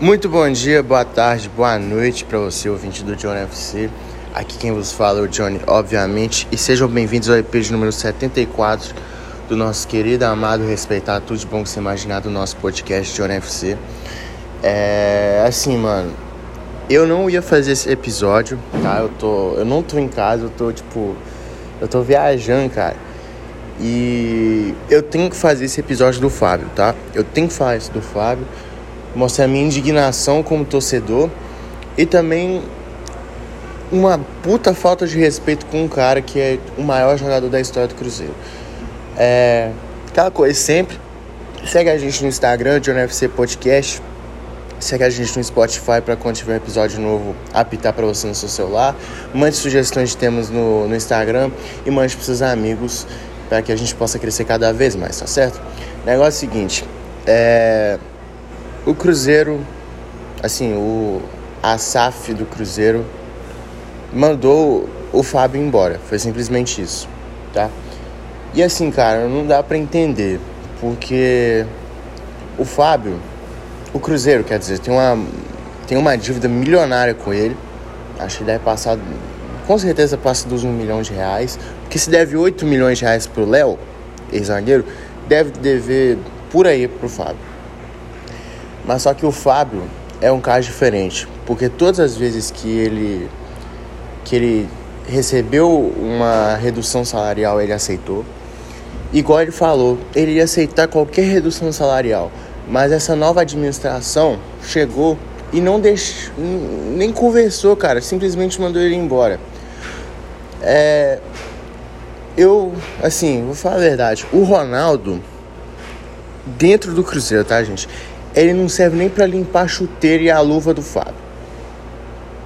Muito bom dia, boa tarde, boa noite para você, ouvinte do Johnny FC. Aqui quem vos fala é o Johnny, obviamente, e sejam bem-vindos ao EP número 74 do nosso querido, amado, respeitado, tudo de bom que você imaginar do nosso podcast Johnny FC. É assim, mano, eu não ia fazer esse episódio, tá? Eu tô, eu não tô em casa, eu tô tipo, eu tô viajando, cara. E eu tenho que fazer esse episódio do Fábio, tá? Eu tenho que falar isso do Fábio, mostrar minha indignação como torcedor e também uma puta falta de respeito com um cara que é o maior jogador da história do Cruzeiro. É, aquela coisa sempre. Segue a gente no Instagram, John FC Podcast. Segue a gente no Spotify para quando tiver um episódio novo apitar para você no seu celular. Mande sugestões de temas no, no Instagram e mande para seus amigos para que a gente possa crescer cada vez mais, tá certo? Negócio é o seguinte, é, o Cruzeiro, assim, o a SAF do Cruzeiro mandou o Fábio embora, foi simplesmente isso, tá? E assim, cara, não dá para entender, porque o Fábio, o Cruzeiro, quer dizer, tem uma tem uma dívida milionária com ele. Acho que deve passar com certeza passa dos um milhão de reais. Porque se deve 8 milhões de reais pro Léo, ex-zagueiro, deve dever por aí pro Fábio. Mas só que o Fábio é um caso diferente. Porque todas as vezes que ele, que ele recebeu uma redução salarial, ele aceitou. Igual ele falou, ele ia aceitar qualquer redução salarial. Mas essa nova administração chegou e não deixou, nem conversou, cara, simplesmente mandou ele embora. É, eu, assim, vou falar a verdade. O Ronaldo, dentro do Cruzeiro, tá, gente? Ele não serve nem para limpar a chuteira e a luva do Fábio.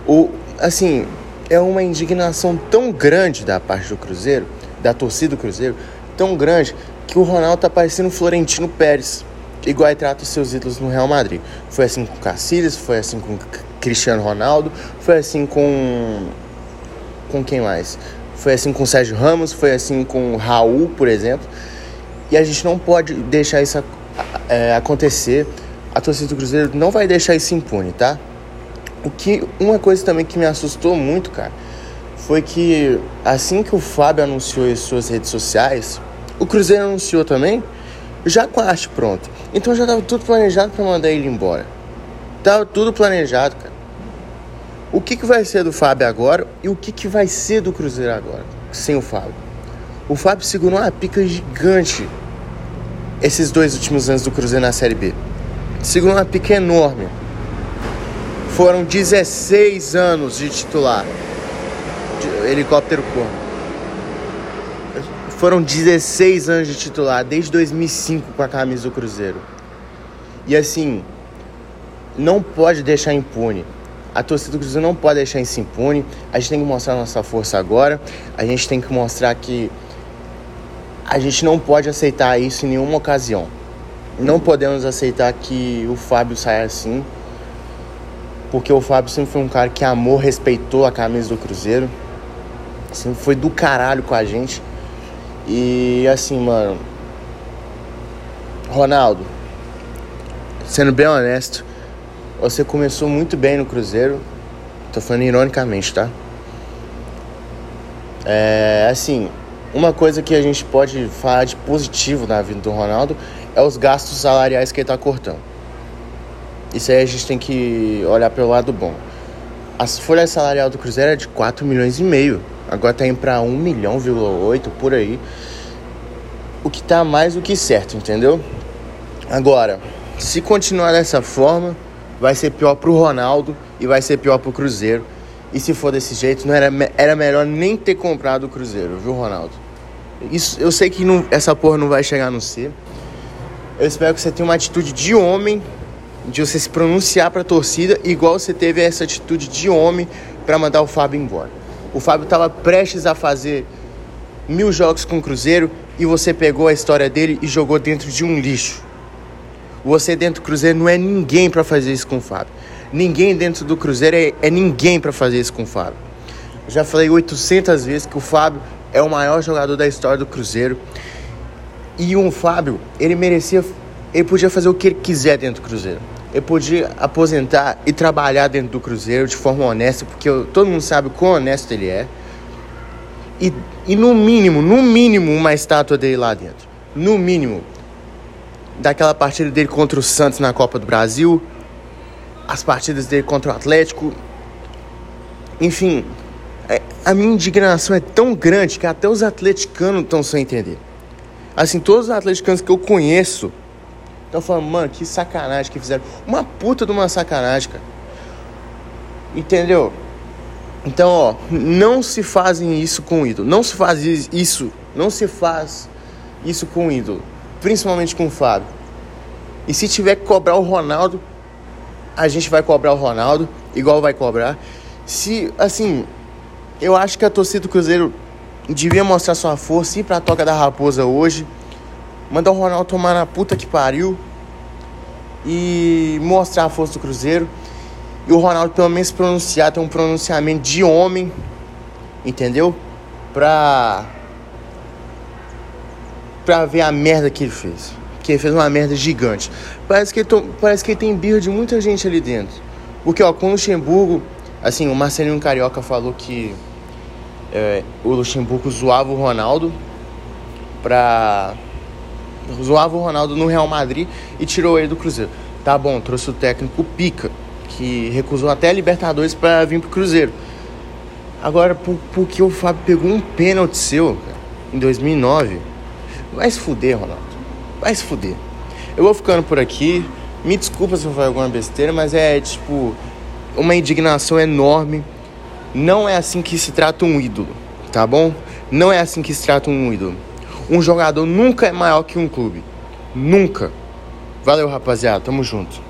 O, assim, é uma indignação tão grande da parte do Cruzeiro, da torcida do Cruzeiro, tão grande, que o Ronaldo tá parecendo o Florentino Pérez. Igual trata os seus ídolos no Real Madrid. Foi assim com Cacilhas, foi assim com Cristiano Ronaldo, foi assim com com quem mais? Foi assim com Sérgio Ramos, foi assim com Raul, por exemplo. E a gente não pode deixar isso é, acontecer. A torcida do Cruzeiro não vai deixar isso impune, tá? O que uma coisa também que me assustou muito, cara, foi que assim que o Fábio anunciou em suas redes sociais, o Cruzeiro anunciou também, já com a arte pronta. Então já tava tudo planejado para mandar ele embora. Tava tudo planejado, cara o que, que vai ser do Fábio agora e o que, que vai ser do Cruzeiro agora, sem o Fábio. O Fábio segurou uma pica gigante esses dois últimos anos do Cruzeiro na Série B. Segurou uma pica enorme. Foram 16 anos de titular. De helicóptero corno. Foram 16 anos de titular, desde 2005 com a camisa do Cruzeiro. E assim, não pode deixar impune. A torcida do Cruzeiro não pode deixar isso impune. A gente tem que mostrar nossa força agora. A gente tem que mostrar que a gente não pode aceitar isso em nenhuma ocasião. Não podemos aceitar que o Fábio saia assim. Porque o Fábio sempre foi um cara que amou, respeitou a camisa do Cruzeiro. Sempre foi do caralho com a gente. E assim, mano. Ronaldo, sendo bem honesto, você começou muito bem no Cruzeiro. Tô falando ironicamente, tá? É assim, uma coisa que a gente pode falar de positivo na vida do Ronaldo é os gastos salariais que ele tá cortando. Isso aí a gente tem que olhar pelo lado bom. A folha salarial do Cruzeiro é de 4 milhões e meio. Agora tá indo pra 1 milhão, 8 por aí. O que tá mais do que certo, entendeu? Agora, se continuar dessa forma, vai ser pior pro Ronaldo e vai ser pior pro Cruzeiro. E se for desse jeito, não era, era melhor nem ter comprado o Cruzeiro, viu, Ronaldo? Isso, eu sei que não, essa porra não vai chegar no C. Eu espero que você tenha uma atitude de homem, de você se pronunciar pra torcida, igual você teve essa atitude de homem para mandar o Fábio embora. O Fábio estava prestes a fazer mil jogos com o Cruzeiro e você pegou a história dele e jogou dentro de um lixo. Você dentro do Cruzeiro não é ninguém para fazer isso com o Fábio. Ninguém dentro do Cruzeiro é, é ninguém para fazer isso com o Fábio. Eu já falei 800 vezes que o Fábio é o maior jogador da história do Cruzeiro. E o Fábio, ele merecia, ele podia fazer o que ele quiser dentro do Cruzeiro. ele podia aposentar e trabalhar dentro do Cruzeiro de forma honesta, porque eu, todo mundo sabe o quão honesto ele é. E, e no mínimo, no mínimo, uma estátua dele lá dentro. No mínimo. Daquela partida dele contra o Santos na Copa do Brasil, as partidas dele contra o Atlético. Enfim, é, a minha indignação é tão grande que até os atleticanos estão sem entender. Assim, todos os atleticanos que eu conheço estão falando, mano, que sacanagem que fizeram. Uma puta de uma sacanagem, cara. Entendeu? Então, ó, não se fazem isso com o ídolo. Não se faz isso, não se faz isso com o ídolo. Principalmente com o Fábio. E se tiver que cobrar o Ronaldo, a gente vai cobrar o Ronaldo, igual vai cobrar. Se, assim, eu acho que a torcida do Cruzeiro devia mostrar sua força, ir pra Toca da Raposa hoje, mandar o Ronaldo tomar na puta que pariu e mostrar a força do Cruzeiro. E o Ronaldo pelo menos pronunciar, ter um pronunciamento de homem, entendeu? Pra. pra ver a merda que ele fez. Que ele fez uma merda gigante. Parece que to... Parece que tem birra de muita gente ali dentro. Porque, ó, com o Luxemburgo, assim, o Marcelinho Carioca falou que é, o Luxemburgo zoava o Ronaldo pra. zoava o Ronaldo no Real Madrid e tirou ele do Cruzeiro. Tá bom, trouxe o técnico Pica, que recusou até a Libertadores para vir pro Cruzeiro. Agora, por, porque o Fábio pegou um pênalti seu, cara, em 2009, vai se fuder, Ronaldo. Vai se fuder. Eu vou ficando por aqui. Me desculpa se eu falei alguma besteira, mas é tipo uma indignação enorme não é assim que se trata um ídolo, tá bom? Não é assim que se trata um ídolo. Um jogador nunca é maior que um clube. Nunca. Valeu, rapaziada. Tamo junto.